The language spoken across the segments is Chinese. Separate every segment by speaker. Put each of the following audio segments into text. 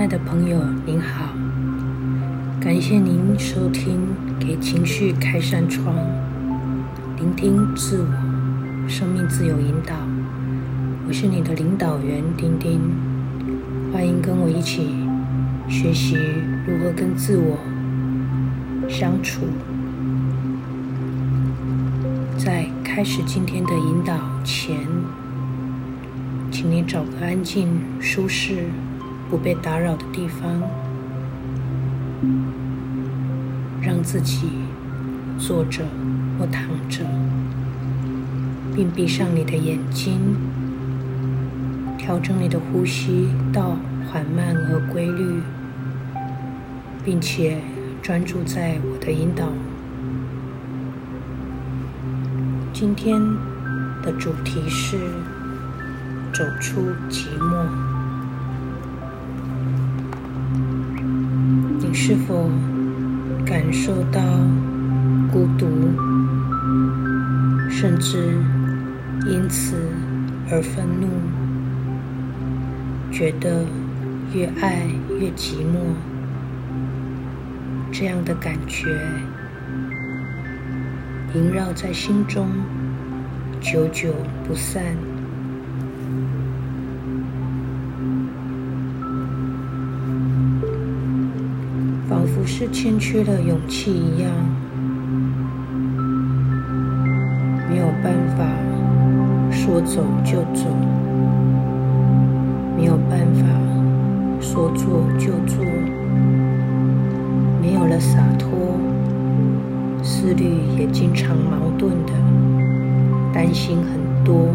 Speaker 1: 爱的朋友，您好，感谢您收听《给情绪开扇窗》，聆听自我，生命自由引导。我是你的领导员丁丁，欢迎跟我一起学习如何跟自我相处。在开始今天的引导前，请你找个安静、舒适。不被打扰的地方，让自己坐着或躺着，并闭上你的眼睛，调整你的呼吸到缓慢而规律，并且专注在我的引导。今天的主题是走出寂寞。是否感受到孤独，甚至因此而愤怒，觉得越爱越寂寞？这样的感觉萦绕在心中，久久不散。仿佛是欠缺了勇气一样，没有办法说走就走，没有办法说做就做，没有了洒脱，思虑也经常矛盾的，担心很多，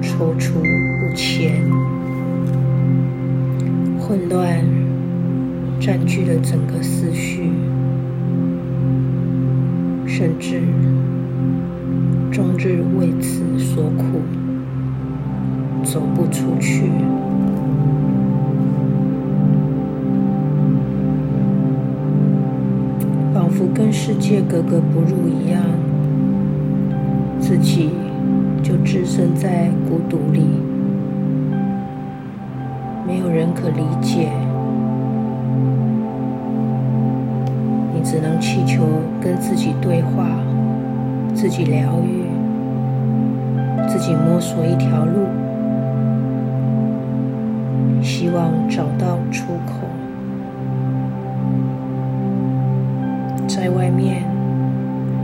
Speaker 1: 踌躇不前，混乱。占据了整个思绪，甚至终日为此所苦，走不出去，仿佛跟世界格格不入一样，自己就置身在孤独里，没有人可理解。只能祈求跟自己对话，自己疗愈，自己摸索一条路，希望找到出口。在外面，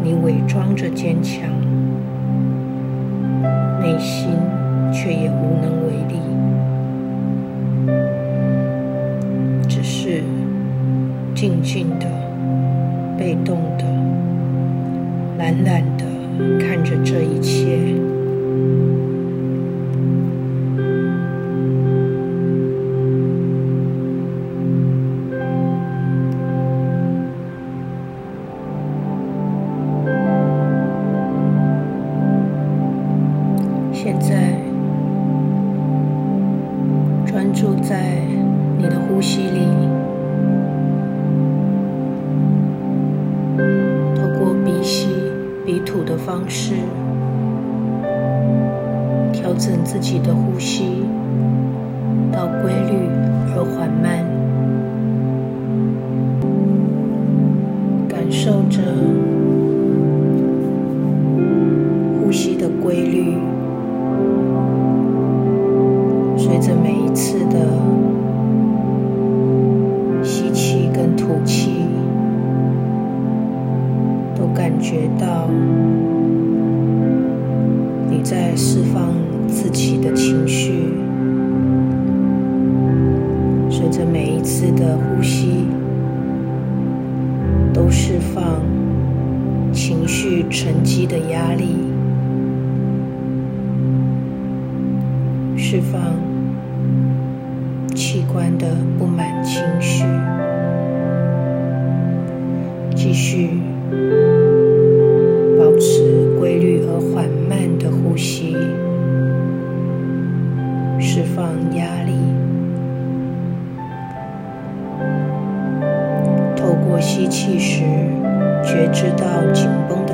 Speaker 1: 你伪装着坚强，内心却也无能为力，只是静静的。被动的、懒懒的看着这一切。方式，调整自己的呼吸到规律而缓慢，感受着呼吸的规律，随着每一次的在释放自己的情绪，随着每一次的呼吸，都释放情绪沉积的压力，释放器官的不满情绪，继续。释放压力。透过吸气时觉知到紧绷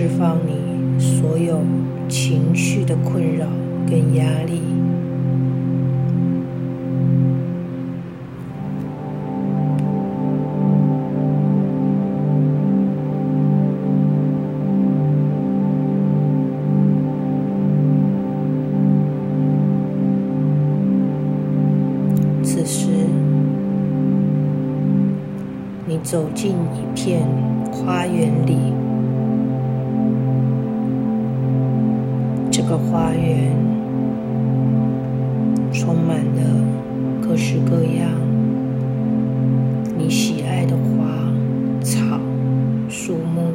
Speaker 1: 释放你所有情绪的困扰跟压力。此时，你走进一片花园里。个花园充满了各式各样你喜爱的花草树木，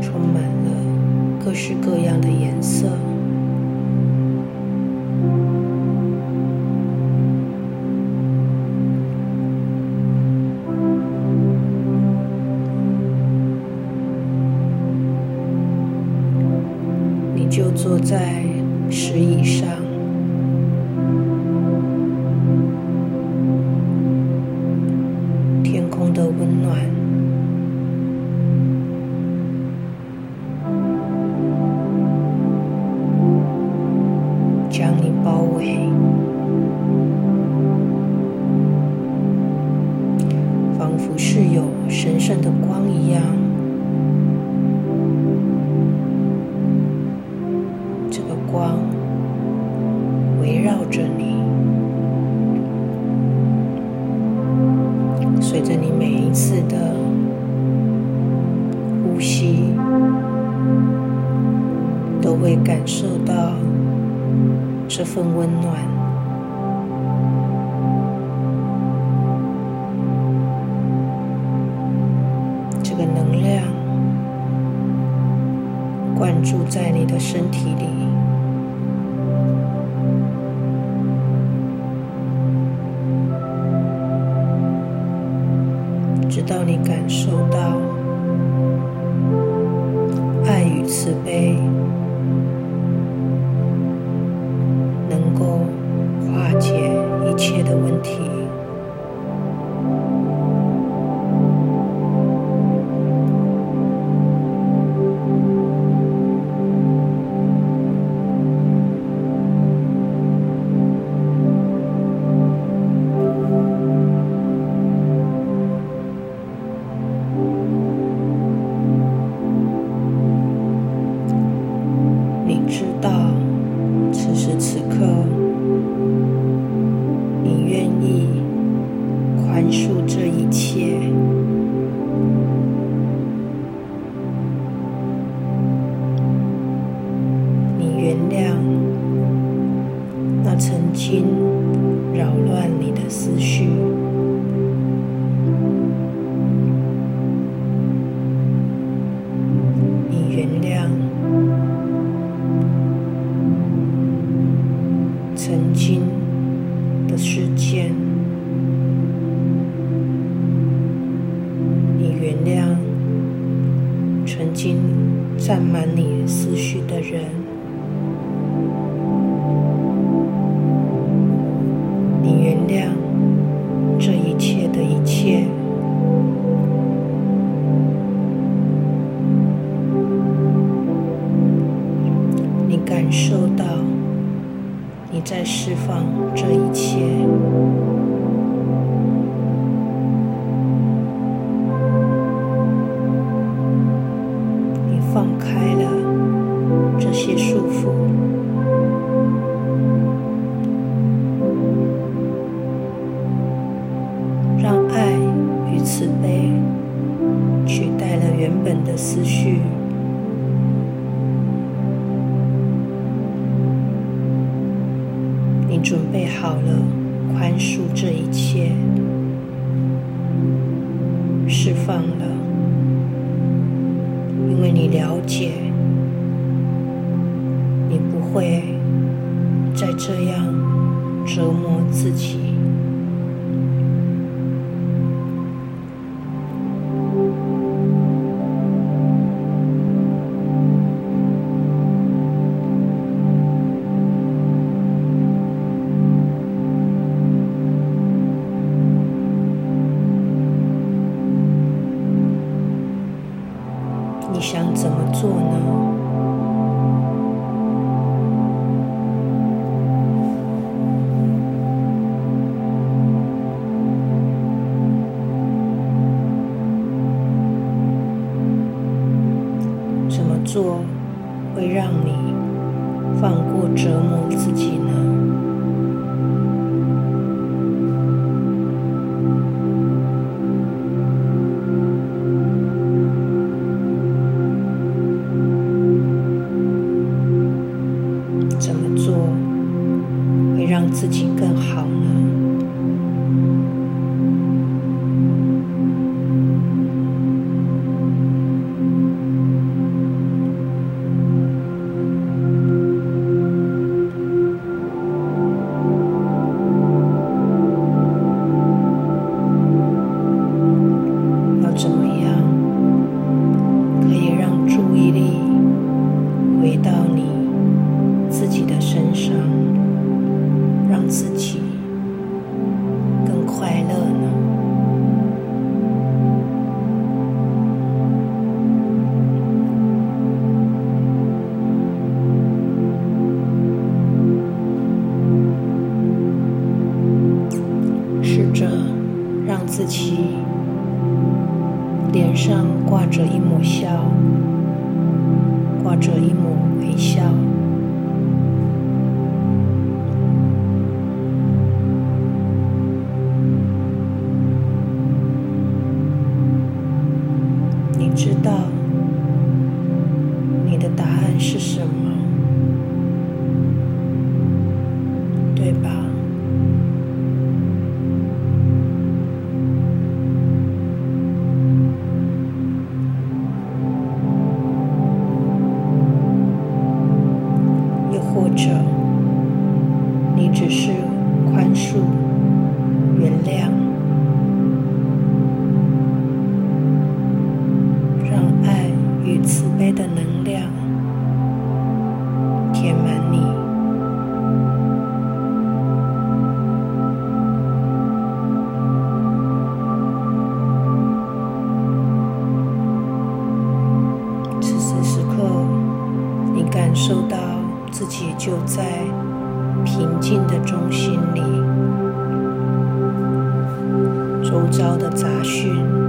Speaker 1: 充满了各式各样的就坐在石椅上，绕着你，随着你每一次的呼吸，都会感受到这份温暖。这个能量灌注在你的身体里。到你感受到。感受到你在释放这一切。你放开了这些束缚。让爱与慈悲取代了原本的思绪。准备好了宽恕这一切，释放了，因为你了解，你不会再这样折磨自己。放过折磨自己呢？自己脸上挂着一抹笑，挂着一抹微笑。就在平静的中心里，周遭的杂讯。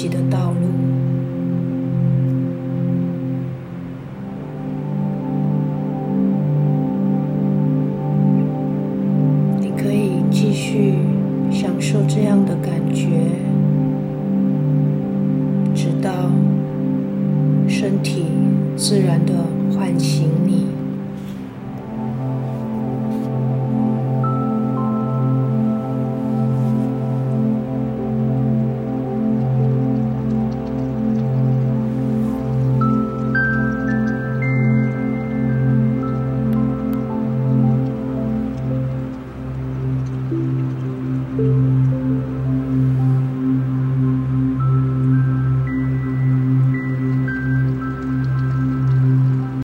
Speaker 1: 己的道路，你可以继续享受这样的感觉，直到身体自然的唤醒你。